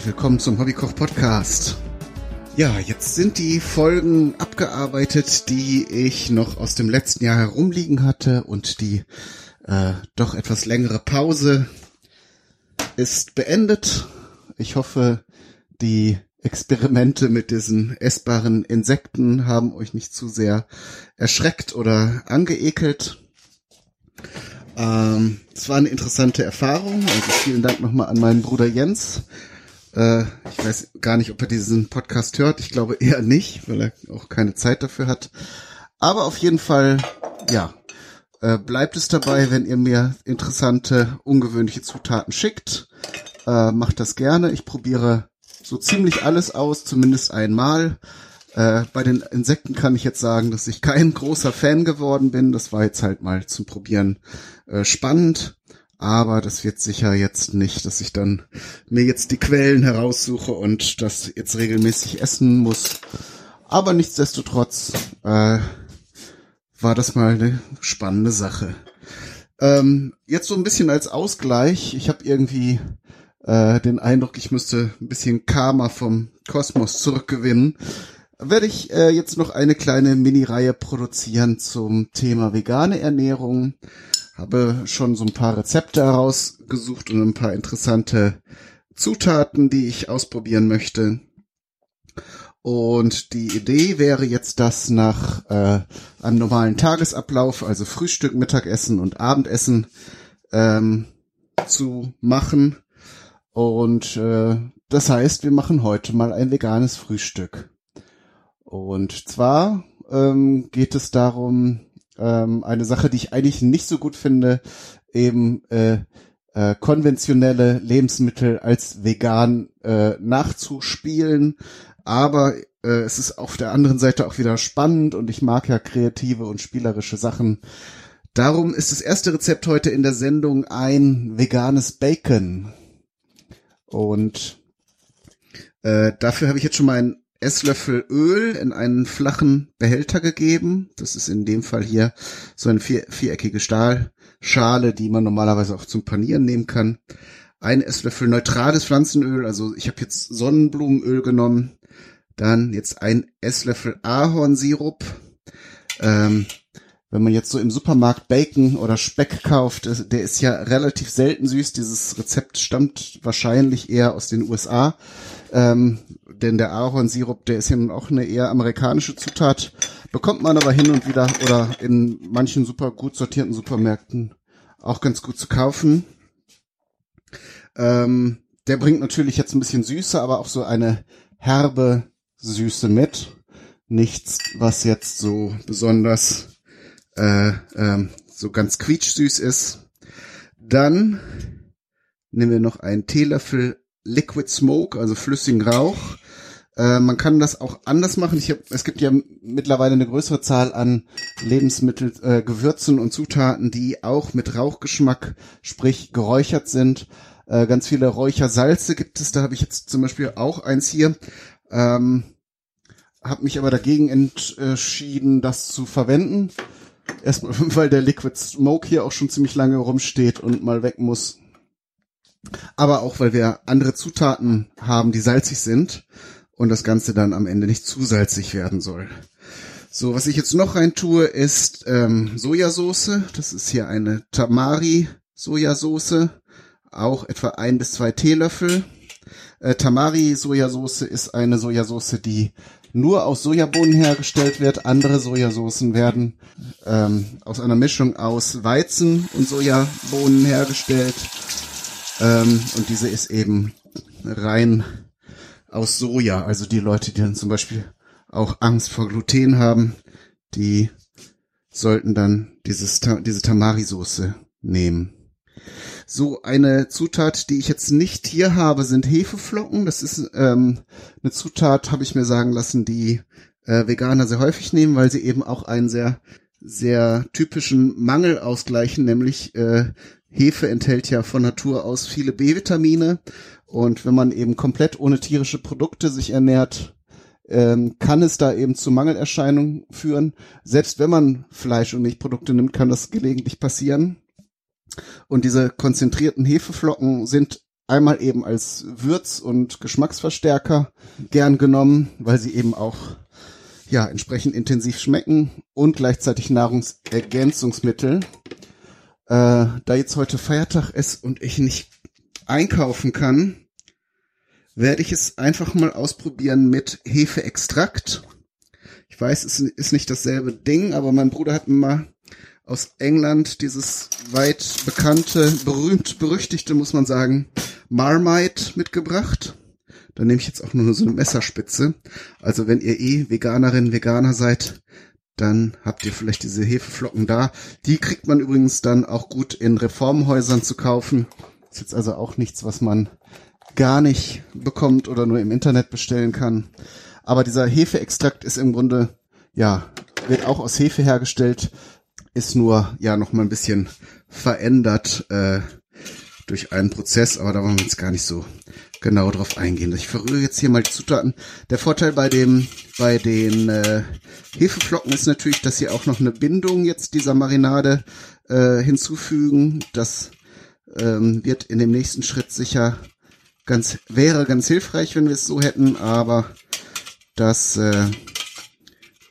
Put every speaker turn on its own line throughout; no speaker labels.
Herzlich willkommen zum Hobbykoch Podcast. Ja, jetzt sind die Folgen abgearbeitet, die ich noch aus dem letzten Jahr herumliegen hatte und die äh, doch etwas längere Pause ist beendet. Ich hoffe, die Experimente mit diesen essbaren Insekten haben euch nicht zu sehr erschreckt oder angeekelt. Ähm, es war eine interessante Erfahrung. Also vielen Dank nochmal an meinen Bruder Jens. Äh, ich weiß gar nicht, ob er diesen Podcast hört. Ich glaube eher nicht, weil er auch keine Zeit dafür hat. Aber auf jeden Fall, ja, äh, bleibt es dabei, wenn ihr mir interessante, ungewöhnliche Zutaten schickt. Äh, macht das gerne. Ich probiere so ziemlich alles aus, zumindest einmal. Äh, bei den Insekten kann ich jetzt sagen, dass ich kein großer Fan geworden bin. Das war jetzt halt mal zum Probieren äh, spannend. Aber das wird sicher jetzt nicht, dass ich dann mir jetzt die Quellen heraussuche und das jetzt regelmäßig essen muss. Aber nichtsdestotrotz äh, war das mal eine spannende Sache. Ähm, jetzt so ein bisschen als Ausgleich. Ich habe irgendwie äh, den Eindruck, ich müsste ein bisschen Karma vom Kosmos zurückgewinnen werde ich äh, jetzt noch eine kleine Mini-Reihe produzieren zum Thema vegane Ernährung. Habe schon so ein paar Rezepte herausgesucht und ein paar interessante Zutaten, die ich ausprobieren möchte. Und die Idee wäre jetzt, das nach äh, einem normalen Tagesablauf, also Frühstück, Mittagessen und Abendessen, ähm, zu machen. Und äh, das heißt, wir machen heute mal ein veganes Frühstück. Und zwar ähm, geht es darum, ähm, eine Sache, die ich eigentlich nicht so gut finde, eben äh, äh, konventionelle Lebensmittel als vegan äh, nachzuspielen. Aber äh, es ist auf der anderen Seite auch wieder spannend und ich mag ja kreative und spielerische Sachen. Darum ist das erste Rezept heute in der Sendung ein veganes Bacon. Und äh, dafür habe ich jetzt schon mal ein Esslöffel Öl in einen flachen Behälter gegeben. Das ist in dem Fall hier so eine vier, viereckige Stahlschale, die man normalerweise auch zum Panieren nehmen kann. Ein Esslöffel neutrales Pflanzenöl, also ich habe jetzt Sonnenblumenöl genommen. Dann jetzt ein Esslöffel Ahornsirup. Ähm, wenn man jetzt so im Supermarkt Bacon oder Speck kauft, der ist ja relativ selten süß. Dieses Rezept stammt wahrscheinlich eher aus den USA. Ähm, denn der Ahornsirup, der ist ja nun auch eine eher amerikanische Zutat, bekommt man aber hin und wieder oder in manchen super gut sortierten Supermärkten auch ganz gut zu kaufen. Ähm, der bringt natürlich jetzt ein bisschen Süße, aber auch so eine herbe Süße mit. Nichts, was jetzt so besonders äh, ähm, so ganz quietschsüß ist. Dann nehmen wir noch einen Teelöffel Liquid Smoke, also flüssigen Rauch. Äh, man kann das auch anders machen. Ich hab, es gibt ja mittlerweile eine größere Zahl an Lebensmittel, äh, Gewürzen und Zutaten, die auch mit Rauchgeschmack, sprich geräuchert sind. Äh, ganz viele Räuchersalze gibt es. Da habe ich jetzt zum Beispiel auch eins hier. Ähm, habe mich aber dagegen entschieden, das zu verwenden. Erstmal, weil der Liquid Smoke hier auch schon ziemlich lange rumsteht und mal weg muss. Aber auch, weil wir andere Zutaten haben, die salzig sind und das Ganze dann am Ende nicht zu salzig werden soll. So, was ich jetzt noch rein tue, ist ähm, Sojasauce. Das ist hier eine Tamari-Sojasauce. Auch etwa ein bis zwei Teelöffel. Äh, Tamari-Sojasauce ist eine Sojasauce, die nur aus Sojabohnen hergestellt wird. Andere Sojasoßen werden ähm, aus einer Mischung aus Weizen und Sojabohnen hergestellt. Ähm, und diese ist eben rein aus Soja. Also die Leute, die dann zum Beispiel auch Angst vor Gluten haben, die sollten dann dieses, diese Tamari-Soße nehmen. So eine Zutat, die ich jetzt nicht hier habe, sind Hefeflocken. Das ist ähm, eine Zutat, habe ich mir sagen lassen, die äh, Veganer sehr häufig nehmen, weil sie eben auch einen sehr sehr typischen Mangel ausgleichen, nämlich äh, Hefe enthält ja von Natur aus viele B-Vitamine und wenn man eben komplett ohne tierische Produkte sich ernährt, ähm, kann es da eben zu Mangelerscheinungen führen. Selbst wenn man Fleisch- und Milchprodukte nimmt, kann das gelegentlich passieren. Und diese konzentrierten Hefeflocken sind einmal eben als Würz- und Geschmacksverstärker gern genommen, weil sie eben auch ja entsprechend intensiv schmecken und gleichzeitig Nahrungsergänzungsmittel. Äh, da jetzt heute Feiertag ist und ich nicht einkaufen kann, werde ich es einfach mal ausprobieren mit Hefeextrakt. Ich weiß, es ist nicht dasselbe Ding, aber mein Bruder hat mir mal aus England dieses weit bekannte, berühmt berüchtigte, muss man sagen, Marmite mitgebracht. Da nehme ich jetzt auch nur so eine Messerspitze. Also wenn ihr eh Veganerin, Veganer seid, dann habt ihr vielleicht diese Hefeflocken da. Die kriegt man übrigens dann auch gut in Reformhäusern zu kaufen. Ist jetzt also auch nichts, was man gar nicht bekommt oder nur im Internet bestellen kann. Aber dieser Hefeextrakt ist im Grunde, ja, wird auch aus Hefe hergestellt, ist nur ja noch mal ein bisschen verändert äh, durch einen Prozess, aber da wollen wir jetzt gar nicht so genau drauf eingehen. Ich verrühre jetzt hier mal die Zutaten. Der Vorteil bei dem bei den äh, Hefeflocken ist natürlich, dass sie auch noch eine Bindung jetzt dieser Marinade äh, hinzufügen. Das ähm, wird in dem nächsten Schritt sicher ganz wäre ganz hilfreich, wenn wir es so hätten, aber das äh,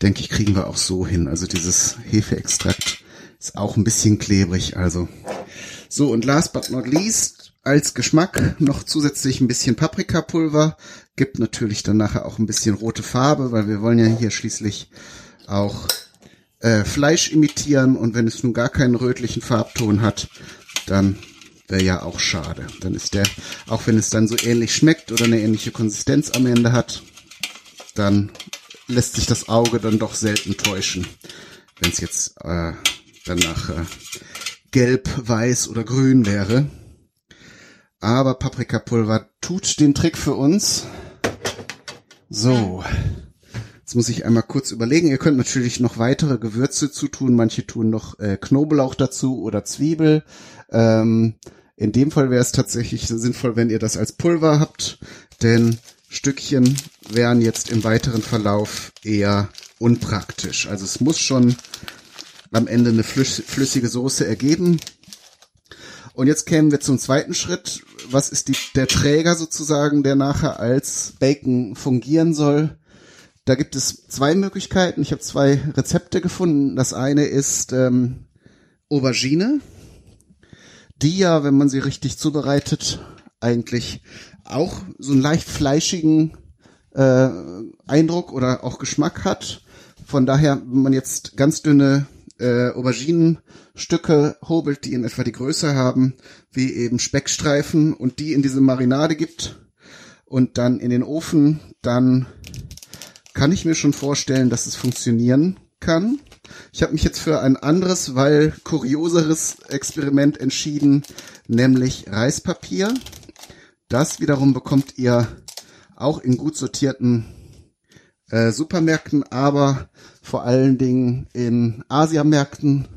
denke ich kriegen wir auch so hin. Also dieses Hefeextrakt ist auch ein bisschen klebrig, also so und last but not least als Geschmack noch zusätzlich ein bisschen Paprikapulver. Gibt natürlich dann nachher auch ein bisschen rote Farbe, weil wir wollen ja hier schließlich auch äh, Fleisch imitieren und wenn es nun gar keinen rötlichen Farbton hat, dann wäre ja auch schade. Dann ist der, auch wenn es dann so ähnlich schmeckt oder eine ähnliche Konsistenz am Ende hat, dann lässt sich das Auge dann doch selten täuschen, wenn es jetzt äh, dann nach äh, gelb, weiß oder grün wäre. Aber Paprikapulver tut den Trick für uns. So. Jetzt muss ich einmal kurz überlegen. Ihr könnt natürlich noch weitere Gewürze zutun. Manche tun noch äh, Knoblauch dazu oder Zwiebel. Ähm, in dem Fall wäre es tatsächlich sinnvoll, wenn ihr das als Pulver habt, denn Stückchen wären jetzt im weiteren Verlauf eher unpraktisch. Also es muss schon am Ende eine flüssige Soße ergeben. Und jetzt kämen wir zum zweiten Schritt. Was ist die, der Träger sozusagen, der nachher als Bacon fungieren soll? Da gibt es zwei Möglichkeiten. Ich habe zwei Rezepte gefunden. Das eine ist ähm, Aubergine, die ja, wenn man sie richtig zubereitet, eigentlich auch so einen leicht fleischigen äh, Eindruck oder auch Geschmack hat. Von daher, wenn man jetzt ganz dünne äh, Auberginenstücke hobelt, die in etwa die Größe haben, wie eben Speckstreifen und die in diese Marinade gibt und dann in den Ofen, dann kann ich mir schon vorstellen, dass es funktionieren kann. Ich habe mich jetzt für ein anderes, weil kurioseres Experiment entschieden, nämlich Reispapier. Das wiederum bekommt ihr auch in gut sortierten äh, Supermärkten, aber vor allen Dingen in Asiamärkten.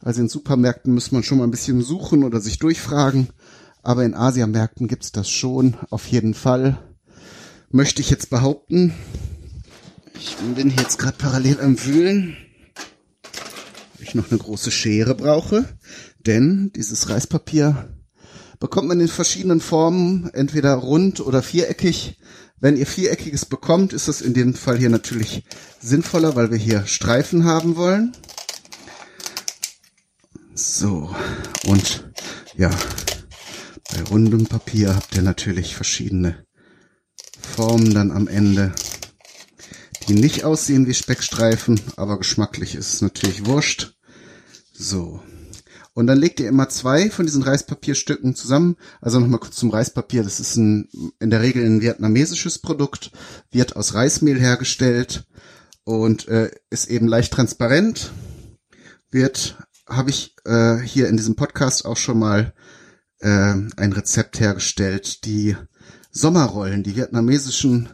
Also in Supermärkten muss man schon mal ein bisschen suchen oder sich durchfragen. Aber in Asiamärkten gibt's das schon, auf jeden Fall. Möchte ich jetzt behaupten. Ich bin jetzt gerade parallel am Wühlen. Ich noch eine große Schere brauche. Denn dieses Reispapier bekommt man in verschiedenen Formen, entweder rund oder viereckig. Wenn ihr viereckiges bekommt, ist das in dem Fall hier natürlich sinnvoller, weil wir hier Streifen haben wollen. So, und ja, bei rundem Papier habt ihr natürlich verschiedene Formen dann am Ende, die nicht aussehen wie Speckstreifen, aber geschmacklich ist es natürlich wurscht. So, und dann legt ihr immer zwei von diesen Reispapierstücken zusammen. Also nochmal kurz zum Reispapier. Das ist ein, in der Regel ein vietnamesisches Produkt, wird aus Reismehl hergestellt und äh, ist eben leicht transparent. Wird, habe ich äh, hier in diesem Podcast auch schon mal äh, ein Rezept hergestellt. Die Sommerrollen, die vietnamesischen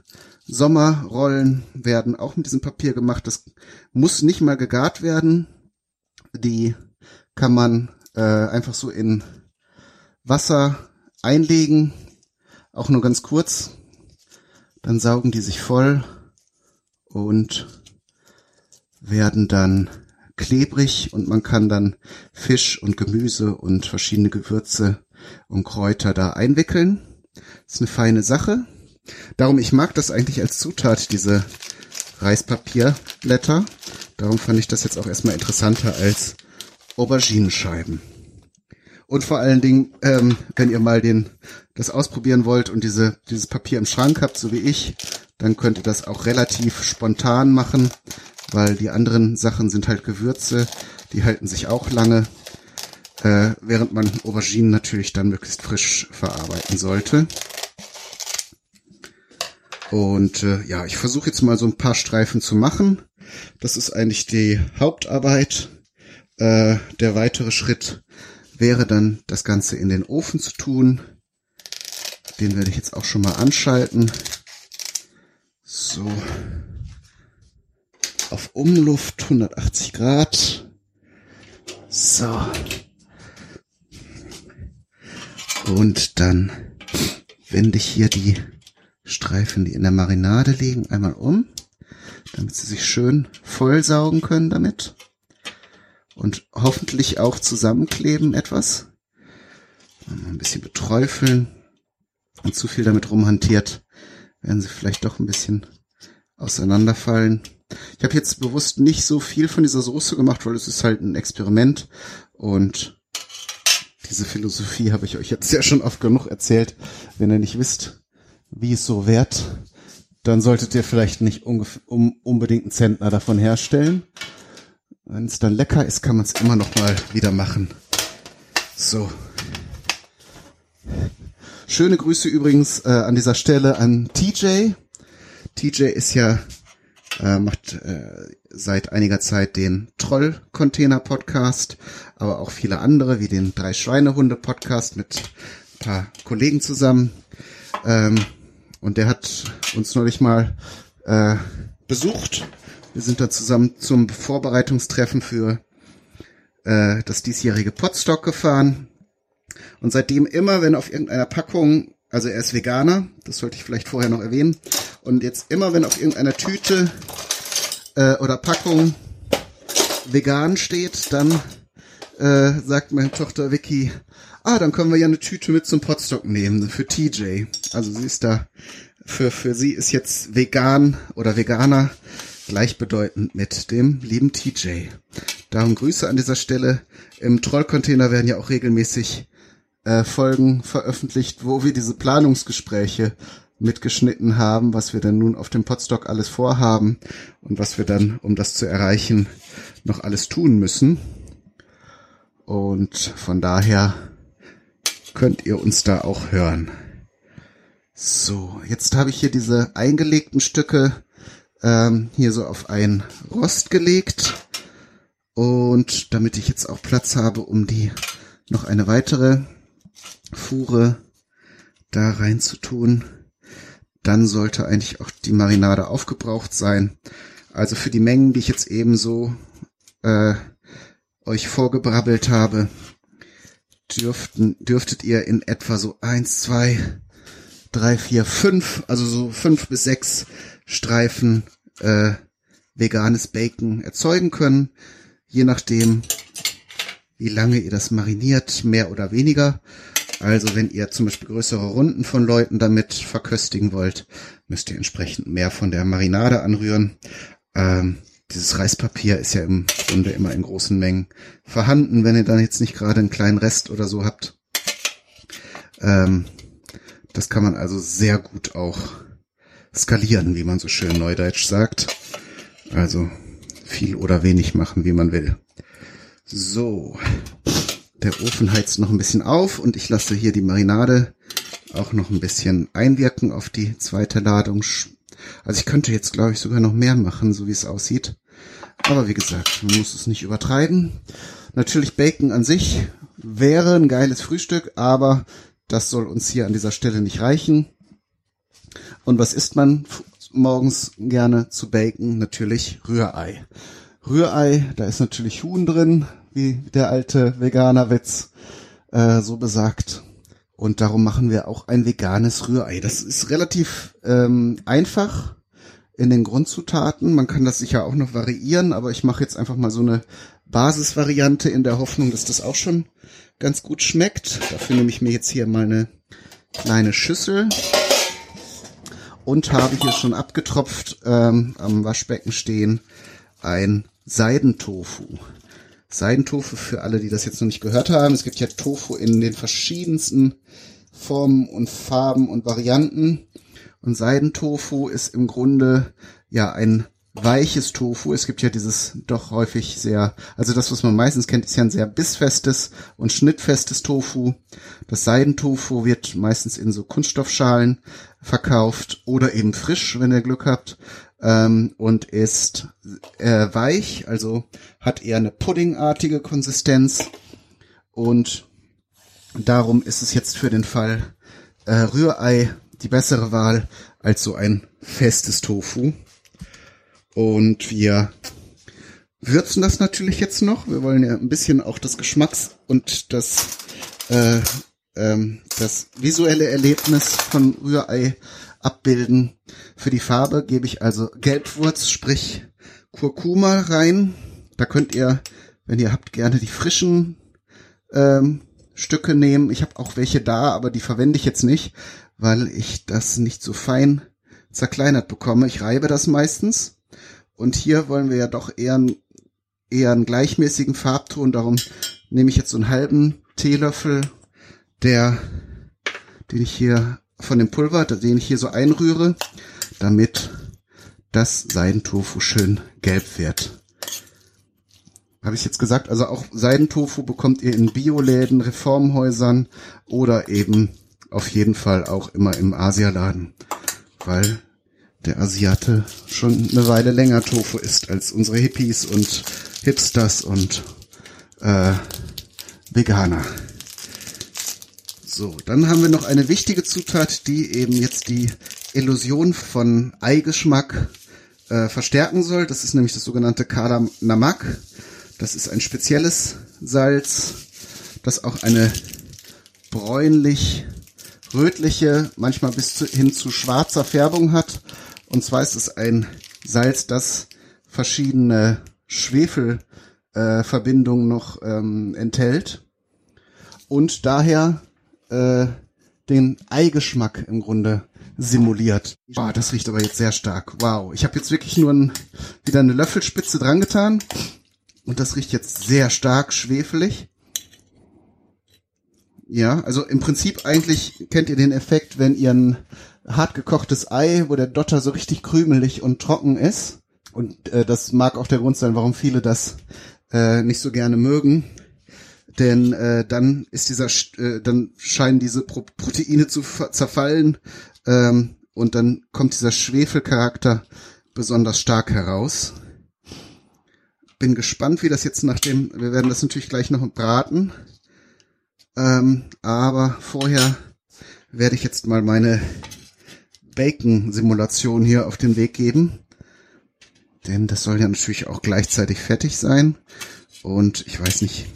Sommerrollen werden auch mit diesem Papier gemacht. Das muss nicht mal gegart werden. Die kann man äh, einfach so in Wasser einlegen, auch nur ganz kurz. Dann saugen die sich voll und werden dann klebrig und man kann dann Fisch und Gemüse und verschiedene Gewürze und Kräuter da einwickeln. Ist eine feine Sache. Darum, ich mag das eigentlich als Zutat, diese Reispapierblätter. Darum fand ich das jetzt auch erstmal interessanter als Auberginenscheiben. Und vor allen Dingen, ähm, wenn ihr mal den, das ausprobieren wollt und diese, dieses Papier im Schrank habt, so wie ich, dann könnt ihr das auch relativ spontan machen, weil die anderen Sachen sind halt Gewürze, die halten sich auch lange, äh, während man Auberginen natürlich dann möglichst frisch verarbeiten sollte. Und äh, ja, ich versuche jetzt mal so ein paar Streifen zu machen. Das ist eigentlich die Hauptarbeit. Äh, der weitere Schritt wäre dann, das Ganze in den Ofen zu tun. Den werde ich jetzt auch schon mal anschalten. So. Auf Umluft 180 Grad. So. Und dann wende ich hier die Streifen, die in der Marinade liegen, einmal um, damit sie sich schön vollsaugen können damit und hoffentlich auch zusammenkleben etwas. Ein bisschen beträufeln und zu viel damit rumhantiert, werden sie vielleicht doch ein bisschen auseinanderfallen. Ich habe jetzt bewusst nicht so viel von dieser Soße gemacht, weil es ist halt ein Experiment und diese Philosophie habe ich euch jetzt ja schon oft genug erzählt. Wenn ihr nicht wisst, wie es so wert, dann solltet ihr vielleicht nicht um, unbedingt einen Zentner davon herstellen. Wenn es dann lecker ist, kann man es immer noch mal wieder machen. So. Schöne Grüße übrigens äh, an dieser Stelle an TJ. TJ ist ja äh, macht äh, seit einiger Zeit den Troll-Container-Podcast, aber auch viele andere, wie den Drei Schweinehunde-Podcast mit ein paar Kollegen zusammen. Ähm, und der hat uns neulich mal äh, besucht wir sind da zusammen zum Vorbereitungstreffen für äh, das diesjährige Potstock gefahren. Und seitdem immer, wenn auf irgendeiner Packung, also er ist Veganer, das sollte ich vielleicht vorher noch erwähnen, und jetzt immer, wenn auf irgendeiner Tüte äh, oder Packung vegan steht, dann äh, sagt meine Tochter Vicky, ah, dann können wir ja eine Tüte mit zum Potstock nehmen für TJ. Also sie ist da, für, für sie ist jetzt vegan oder Veganer gleichbedeutend mit dem lieben TJ. Darum Grüße an dieser Stelle. Im Trollcontainer werden ja auch regelmäßig äh, Folgen veröffentlicht, wo wir diese Planungsgespräche mitgeschnitten haben, was wir denn nun auf dem Podstock alles vorhaben und was wir dann, um das zu erreichen, noch alles tun müssen. Und von daher könnt ihr uns da auch hören. So, jetzt habe ich hier diese eingelegten Stücke ähm, hier so auf ein Rost gelegt. Und damit ich jetzt auch Platz habe, um die noch eine weitere Fuhre da rein zu tun, dann sollte eigentlich auch die Marinade aufgebraucht sein. Also für die Mengen, die ich jetzt eben so äh, euch vorgebrabbelt habe, dürften, dürftet ihr in etwa so eins, zwei, drei, vier, fünf, also so fünf bis sechs Streifen äh, veganes Bacon erzeugen können, je nachdem, wie lange ihr das mariniert, mehr oder weniger. Also wenn ihr zum Beispiel größere Runden von Leuten damit verköstigen wollt, müsst ihr entsprechend mehr von der Marinade anrühren. Ähm, dieses Reispapier ist ja im Grunde immer in großen Mengen vorhanden, wenn ihr dann jetzt nicht gerade einen kleinen Rest oder so habt. Ähm, das kann man also sehr gut auch skalieren, wie man so schön neudeutsch sagt. Also viel oder wenig machen, wie man will. So, der Ofen heizt noch ein bisschen auf und ich lasse hier die Marinade auch noch ein bisschen einwirken auf die zweite Ladung. Also ich könnte jetzt, glaube ich, sogar noch mehr machen, so wie es aussieht. Aber wie gesagt, man muss es nicht übertreiben. Natürlich Bacon an sich wäre ein geiles Frühstück, aber das soll uns hier an dieser Stelle nicht reichen. Und was isst man morgens gerne zu Bacon? Natürlich Rührei. Rührei, da ist natürlich Huhn drin, wie der alte Veganerwitz äh, so besagt. Und darum machen wir auch ein veganes Rührei. Das ist relativ ähm, einfach in den Grundzutaten. Man kann das sicher auch noch variieren, aber ich mache jetzt einfach mal so eine Basisvariante in der Hoffnung, dass das auch schon ganz gut schmeckt. Dafür nehme ich mir jetzt hier mal eine kleine Schüssel und habe hier schon abgetropft ähm, am Waschbecken stehen ein Seidentofu. Seidentofu für alle, die das jetzt noch nicht gehört haben. Es gibt ja Tofu in den verschiedensten Formen und Farben und Varianten. Und Seidentofu ist im Grunde ja ein weiches Tofu. Es gibt ja dieses doch häufig sehr, also das, was man meistens kennt, ist ja ein sehr bissfestes und schnittfestes Tofu. Das Seidentofu wird meistens in so Kunststoffschalen verkauft oder eben frisch, wenn ihr Glück habt. Ähm, und ist äh, weich, also hat eher eine puddingartige Konsistenz und darum ist es jetzt für den Fall äh, Rührei die bessere Wahl als so ein festes Tofu. Und wir würzen das natürlich jetzt noch. Wir wollen ja ein bisschen auch das Geschmacks- und das, äh, ähm, das visuelle Erlebnis von Rührei abbilden. Für die Farbe gebe ich also Gelbwurz, sprich Kurkuma rein. Da könnt ihr, wenn ihr habt, gerne die frischen ähm, Stücke nehmen. Ich habe auch welche da, aber die verwende ich jetzt nicht, weil ich das nicht so fein zerkleinert bekomme. Ich reibe das meistens und hier wollen wir ja doch eher, eher einen gleichmäßigen Farbton. Darum nehme ich jetzt so einen halben Teelöffel, der, den ich hier von dem Pulver, den ich hier so einrühre, damit das Seidentofu schön gelb wird. Habe ich jetzt gesagt, also auch Seidentofu bekommt ihr in Bioläden, Reformhäusern oder eben auf jeden Fall auch immer im Asialaden, weil der Asiate schon eine Weile länger Tofu isst als unsere Hippies und Hipsters und äh, Veganer. So, dann haben wir noch eine wichtige Zutat, die eben jetzt die Illusion von Eigeschmack äh, verstärken soll. Das ist nämlich das sogenannte Kala Namak. Das ist ein spezielles Salz, das auch eine bräunlich rötliche, manchmal bis hin zu schwarzer Färbung hat und zwar ist es ein Salz, das verschiedene Schwefelverbindungen äh, noch ähm, enthält und daher äh, den Eigeschmack im Grunde simuliert. Boah, das riecht aber jetzt sehr stark. Wow, ich habe jetzt wirklich nur ein, wieder eine Löffelspitze dran getan und das riecht jetzt sehr stark schwefelig. Ja, also im Prinzip eigentlich kennt ihr den Effekt, wenn ihr ein hart gekochtes Ei, wo der Dotter so richtig krümelig und trocken ist. Und äh, das mag auch der Grund sein, warum viele das äh, nicht so gerne mögen. Denn äh, dann ist dieser, äh, dann scheinen diese Pro Proteine zu zerfallen ähm, und dann kommt dieser Schwefelcharakter besonders stark heraus. Bin gespannt, wie das jetzt nach dem, wir werden das natürlich gleich noch braten. Ähm, aber vorher werde ich jetzt mal meine Bacon-Simulation hier auf den Weg geben. Denn das soll ja natürlich auch gleichzeitig fertig sein. Und ich weiß nicht.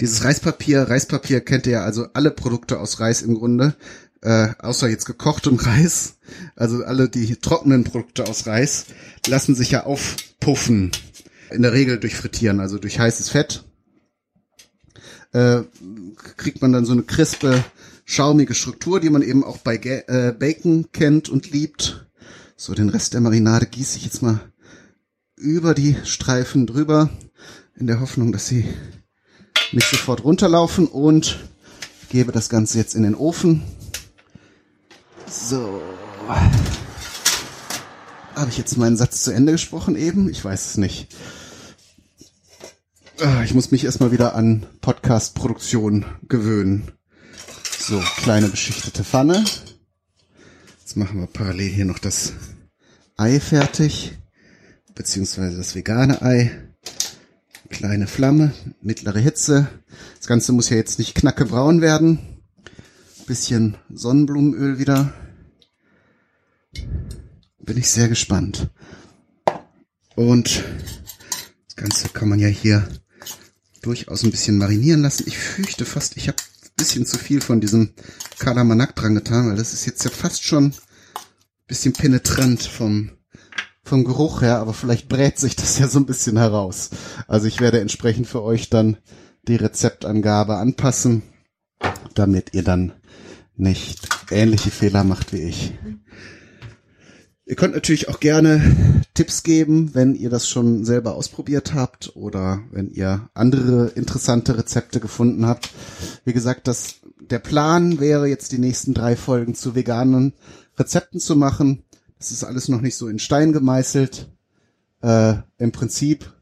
Dieses Reispapier, Reispapier kennt ihr ja also alle Produkte aus Reis im Grunde. Äh, außer jetzt gekochtem Reis. Also alle die trockenen Produkte aus Reis lassen sich ja aufpuffen. In der Regel durch Frittieren, also durch heißes Fett. Äh, kriegt man dann so eine crispe schaumige Struktur, die man eben auch bei äh, Bacon kennt und liebt. So, den Rest der Marinade gieße ich jetzt mal über die Streifen drüber, in der Hoffnung, dass sie nicht sofort runterlaufen und gebe das Ganze jetzt in den Ofen. So. Habe ich jetzt meinen Satz zu Ende gesprochen eben? Ich weiß es nicht. Ah, ich muss mich erstmal wieder an Podcast-Produktion gewöhnen. So, kleine beschichtete Pfanne. Jetzt machen wir parallel hier noch das Ei fertig, beziehungsweise das vegane Ei. Kleine Flamme, mittlere Hitze. Das Ganze muss ja jetzt nicht knackebraun werden. Bisschen Sonnenblumenöl wieder. Bin ich sehr gespannt. Und das Ganze kann man ja hier durchaus ein bisschen marinieren lassen. Ich fürchte fast, ich habe bisschen zu viel von diesem Kalamanak dran getan, weil das ist jetzt ja fast schon bisschen penetrant vom, vom Geruch her, aber vielleicht brät sich das ja so ein bisschen heraus. Also ich werde entsprechend für euch dann die Rezeptangabe anpassen, damit ihr dann nicht ähnliche Fehler macht wie ich. Ihr könnt natürlich auch gerne Tipps geben, wenn ihr das schon selber ausprobiert habt oder wenn ihr andere interessante Rezepte gefunden habt. Wie gesagt, das, der Plan wäre jetzt die nächsten drei Folgen zu veganen Rezepten zu machen. Das ist alles noch nicht so in Stein gemeißelt. Äh, Im Prinzip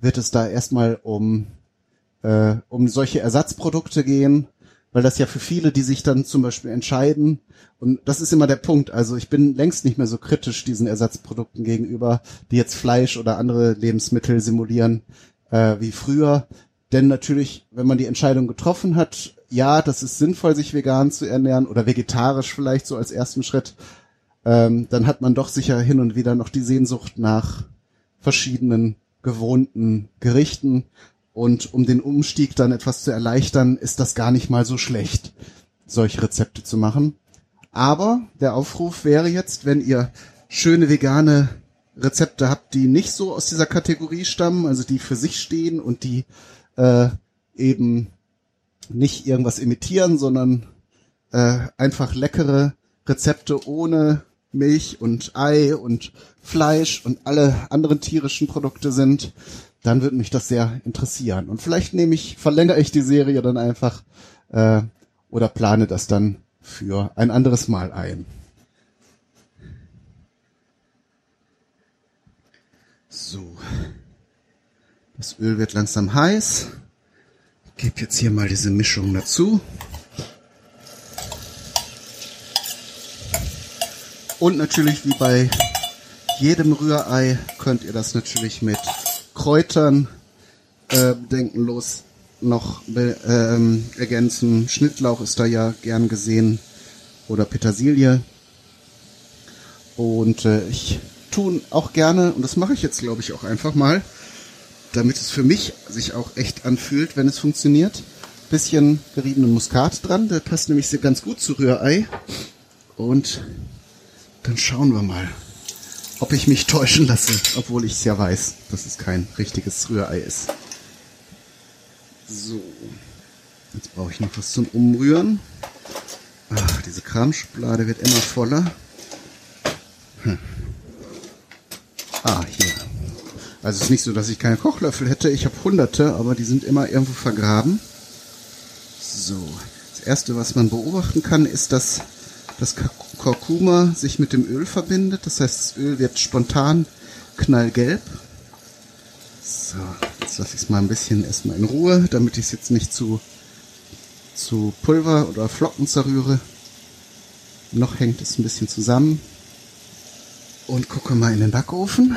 wird es da erstmal um, äh, um solche Ersatzprodukte gehen, weil das ja für viele, die sich dann zum Beispiel entscheiden, und das ist immer der Punkt, also ich bin längst nicht mehr so kritisch diesen Ersatzprodukten gegenüber, die jetzt Fleisch oder andere Lebensmittel simulieren, äh, wie früher. Denn natürlich, wenn man die Entscheidung getroffen hat, ja, das ist sinnvoll, sich vegan zu ernähren oder vegetarisch vielleicht so als ersten Schritt, ähm, dann hat man doch sicher hin und wieder noch die Sehnsucht nach verschiedenen gewohnten Gerichten und um den Umstieg dann etwas zu erleichtern, ist das gar nicht mal so schlecht, solche Rezepte zu machen. Aber der Aufruf wäre jetzt, wenn ihr schöne vegane Rezepte habt, die nicht so aus dieser Kategorie stammen, also die für sich stehen und die äh, eben nicht irgendwas imitieren, sondern äh, einfach leckere Rezepte ohne Milch und Ei und Fleisch und alle anderen tierischen Produkte sind, dann würde mich das sehr interessieren. Und vielleicht nehme ich, verlängere ich die Serie dann einfach äh, oder plane das dann für ein anderes Mal ein. So. Das Öl wird langsam heiß. Ich gebe jetzt hier mal diese Mischung dazu. Und natürlich wie bei jedem Rührei könnt ihr das natürlich mit Kräutern äh, bedenkenlos noch ähm, ergänzen. Schnittlauch ist da ja gern gesehen oder Petersilie. Und äh, ich tue auch gerne, und das mache ich jetzt glaube ich auch einfach mal, damit es für mich sich auch echt anfühlt, wenn es funktioniert. Bisschen geriebenen Muskat dran, der passt nämlich sehr ganz gut zu Rührei. Und dann schauen wir mal ob ich mich täuschen lasse, obwohl ich es ja weiß, dass es kein richtiges Rührei ist. So, jetzt brauche ich noch was zum Umrühren. Ach, diese Kramschublade wird immer voller. Hm. Ah, hier. Also es ist nicht so, dass ich keine Kochlöffel hätte. Ich habe hunderte, aber die sind immer irgendwo vergraben. So, das erste, was man beobachten kann, ist, dass das Kurkuma sich mit dem Öl verbindet. Das heißt, das Öl wird spontan knallgelb. So, jetzt lasse ich es mal ein bisschen erstmal in Ruhe, damit ich es jetzt nicht zu, zu Pulver oder Flocken zerrühre. Noch hängt es ein bisschen zusammen. Und gucke mal in den Backofen.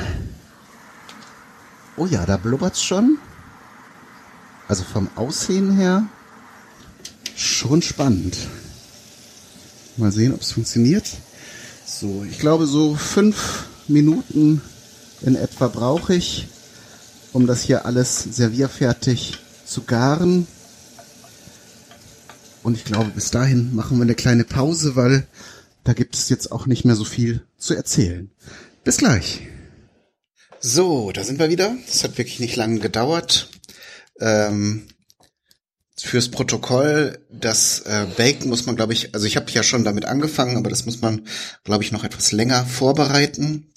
Oh ja, da blubbert's schon. Also vom Aussehen her schon spannend. Mal sehen, ob es funktioniert. So, ich glaube, so fünf Minuten in etwa brauche ich, um das hier alles servierfertig zu garen. Und ich glaube, bis dahin machen wir eine kleine Pause, weil da gibt es jetzt auch nicht mehr so viel zu erzählen. Bis gleich. So, da sind wir wieder. Das hat wirklich nicht lange gedauert. Ähm, fürs Protokoll, das äh, Bacon muss man, glaube ich, also ich habe ja schon damit angefangen, aber das muss man, glaube ich, noch etwas länger vorbereiten.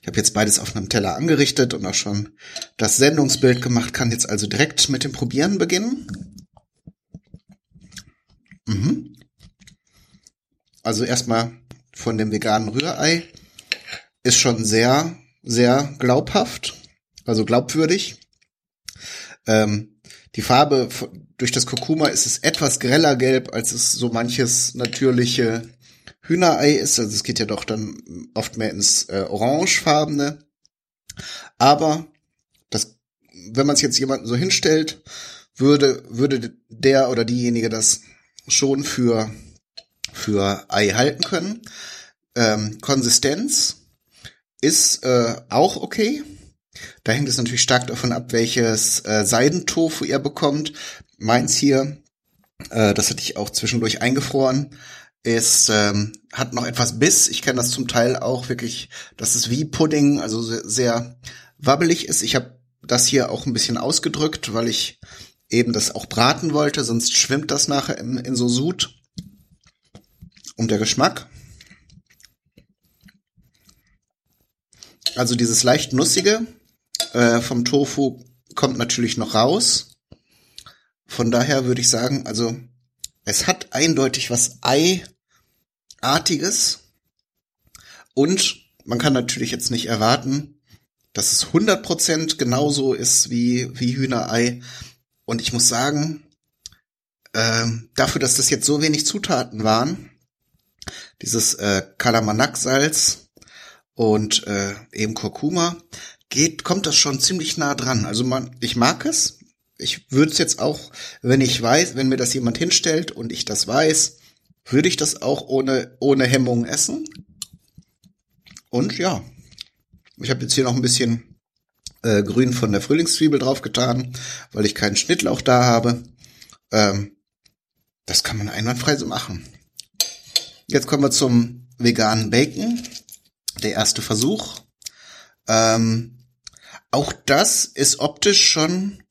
Ich habe jetzt beides auf einem Teller angerichtet und auch schon das Sendungsbild gemacht, kann jetzt also direkt mit dem Probieren beginnen. Mhm. Also erstmal von dem veganen Rührei ist schon sehr, sehr glaubhaft, also glaubwürdig. Ähm, die Farbe durch das Kurkuma ist es etwas greller gelb, als es so manches natürliche Hühnerei ist. Also es geht ja doch dann oft mehr ins äh, orangefarbene. Aber das, wenn man es jetzt jemanden so hinstellt, würde, würde der oder diejenige das schon für, für Ei halten können. Ähm, Konsistenz ist äh, auch okay. Da hängt es natürlich stark davon ab, welches äh, Seidentofu ihr bekommt. Meins hier, äh, das hatte ich auch zwischendurch eingefroren, ist ähm, hat noch etwas Biss. Ich kenne das zum Teil auch wirklich, dass es wie Pudding, also sehr, sehr wabbelig ist. Ich habe das hier auch ein bisschen ausgedrückt, weil ich eben das auch braten wollte, sonst schwimmt das nachher in, in so Sud. Und der Geschmack? Also dieses leicht nussige äh, vom Tofu kommt natürlich noch raus. Von daher würde ich sagen, also es hat eindeutig was Ei-artiges. Und man kann natürlich jetzt nicht erwarten, dass es 100% genauso ist wie, wie Hühnerei. Und ich muss sagen, äh, dafür, dass das jetzt so wenig Zutaten waren, dieses äh, Kalamanak-Salz und äh, eben Kurkuma, geht, kommt das schon ziemlich nah dran. Also man, ich mag es. Ich würde es jetzt auch, wenn ich weiß, wenn mir das jemand hinstellt und ich das weiß, würde ich das auch ohne, ohne Hemmung essen. Und ja, ich habe jetzt hier noch ein bisschen äh, Grün von der Frühlingszwiebel draufgetan, weil ich keinen Schnittlauch da habe. Ähm, das kann man einwandfrei so machen. Jetzt kommen wir zum veganen Bacon. Der erste Versuch. Ähm, auch das ist optisch schon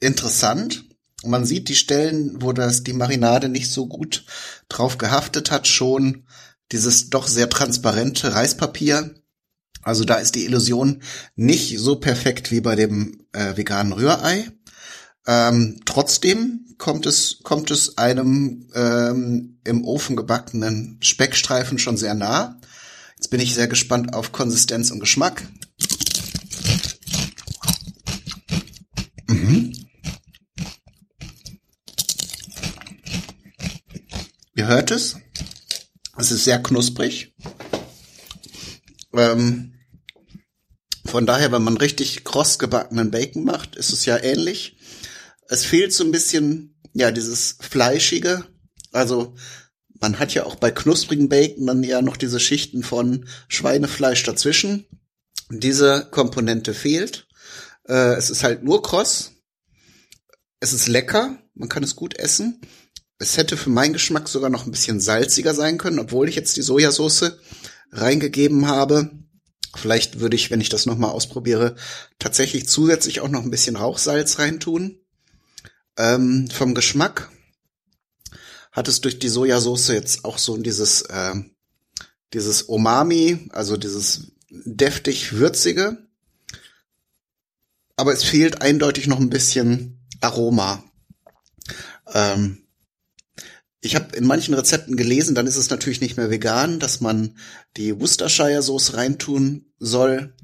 interessant. Man sieht die Stellen, wo das die Marinade nicht so gut drauf gehaftet hat, schon dieses doch sehr transparente Reispapier. Also da ist die Illusion nicht so perfekt wie bei dem äh, veganen Rührei. Ähm, trotzdem kommt es, kommt es einem ähm, im Ofen gebackenen Speckstreifen schon sehr nah. Jetzt bin ich sehr gespannt auf Konsistenz und Geschmack. Hört es. Es ist sehr knusprig. Ähm, von daher, wenn man richtig kross gebackenen Bacon macht, ist es ja ähnlich. Es fehlt so ein bisschen, ja, dieses Fleischige. Also, man hat ja auch bei knusprigen Bacon dann ja noch diese Schichten von Schweinefleisch dazwischen. Diese Komponente fehlt. Äh, es ist halt nur kross. Es ist lecker. Man kann es gut essen. Es hätte für meinen Geschmack sogar noch ein bisschen salziger sein können, obwohl ich jetzt die Sojasauce reingegeben habe. Vielleicht würde ich, wenn ich das nochmal ausprobiere, tatsächlich zusätzlich auch noch ein bisschen Rauchsalz reintun. Ähm, vom Geschmack hat es durch die Sojasauce jetzt auch so dieses, äh, dieses Umami, also dieses deftig würzige. Aber es fehlt eindeutig noch ein bisschen Aroma. Ähm, ich habe in manchen Rezepten gelesen, dann ist es natürlich nicht mehr vegan, dass man die Worcestershire Sauce reintun soll.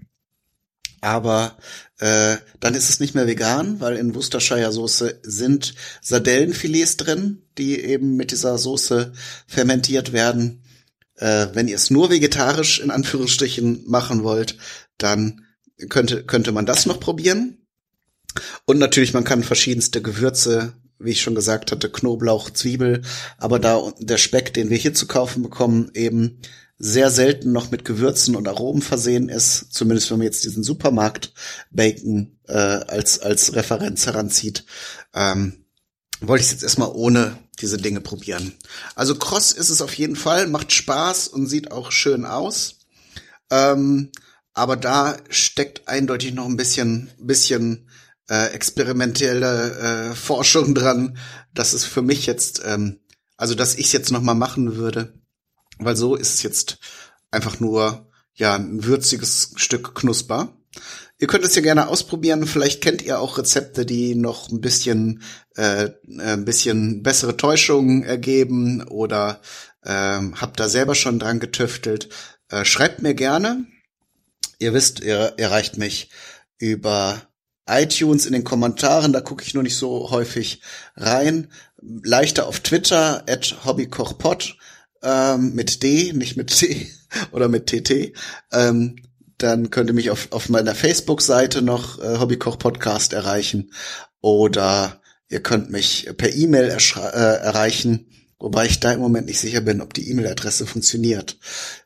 Aber äh, dann ist es nicht mehr vegan, weil in Worcestershire Soße sind Sardellenfilets drin, die eben mit dieser Soße fermentiert werden. Äh, wenn ihr es nur vegetarisch in Anführungsstrichen machen wollt, dann könnte könnte man das noch probieren. Und natürlich, man kann verschiedenste Gewürze wie ich schon gesagt hatte, Knoblauch, Zwiebel, aber da der Speck, den wir hier zu kaufen bekommen, eben sehr selten noch mit Gewürzen und Aromen versehen ist, zumindest wenn man jetzt diesen Supermarkt Bacon äh, als als Referenz heranzieht, ähm, wollte ich jetzt erstmal ohne diese Dinge probieren. Also kross ist es auf jeden Fall, macht Spaß und sieht auch schön aus. Ähm, aber da steckt eindeutig noch ein bisschen, bisschen äh, experimentelle äh, Forschung dran. Das ist für mich jetzt, ähm, also dass ich es jetzt noch mal machen würde, weil so ist es jetzt einfach nur ja ein würziges Stück Knusper. Ihr könnt es ja gerne ausprobieren. Vielleicht kennt ihr auch Rezepte, die noch ein bisschen, äh, ein bisschen bessere Täuschungen ergeben oder ähm, habt da selber schon dran getüftelt. Äh, schreibt mir gerne. Ihr wisst, ihr erreicht mich über iTunes in den Kommentaren, da gucke ich nur nicht so häufig rein. Leichter auf Twitter, at hobbykochpot, ähm, mit D, nicht mit T oder mit TT. Ähm, dann könnt ihr mich auf, auf meiner Facebook-Seite noch äh, Hobbykoch Podcast erreichen oder ihr könnt mich per E-Mail äh, erreichen, wobei ich da im Moment nicht sicher bin, ob die E-Mail-Adresse funktioniert.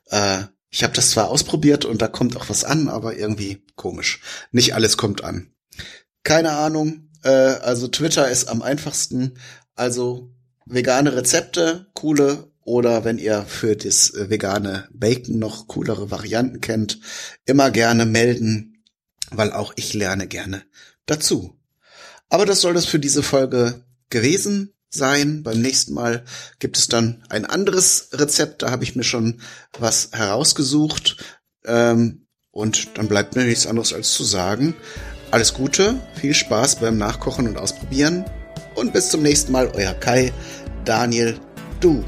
Äh, ich habe das zwar ausprobiert und da kommt auch was an, aber irgendwie komisch. Nicht alles kommt an. Keine Ahnung. Äh, also Twitter ist am einfachsten. Also vegane Rezepte, coole oder wenn ihr für das äh, vegane Bacon noch coolere Varianten kennt, immer gerne melden, weil auch ich lerne gerne dazu. Aber das soll es für diese Folge gewesen sein. Beim nächsten Mal gibt es dann ein anderes Rezept. Da habe ich mir schon was herausgesucht. Ähm, und dann bleibt mir nichts anderes als zu sagen. Alles Gute, viel Spaß beim Nachkochen und Ausprobieren. Und bis zum nächsten Mal, euer Kai, Daniel, du.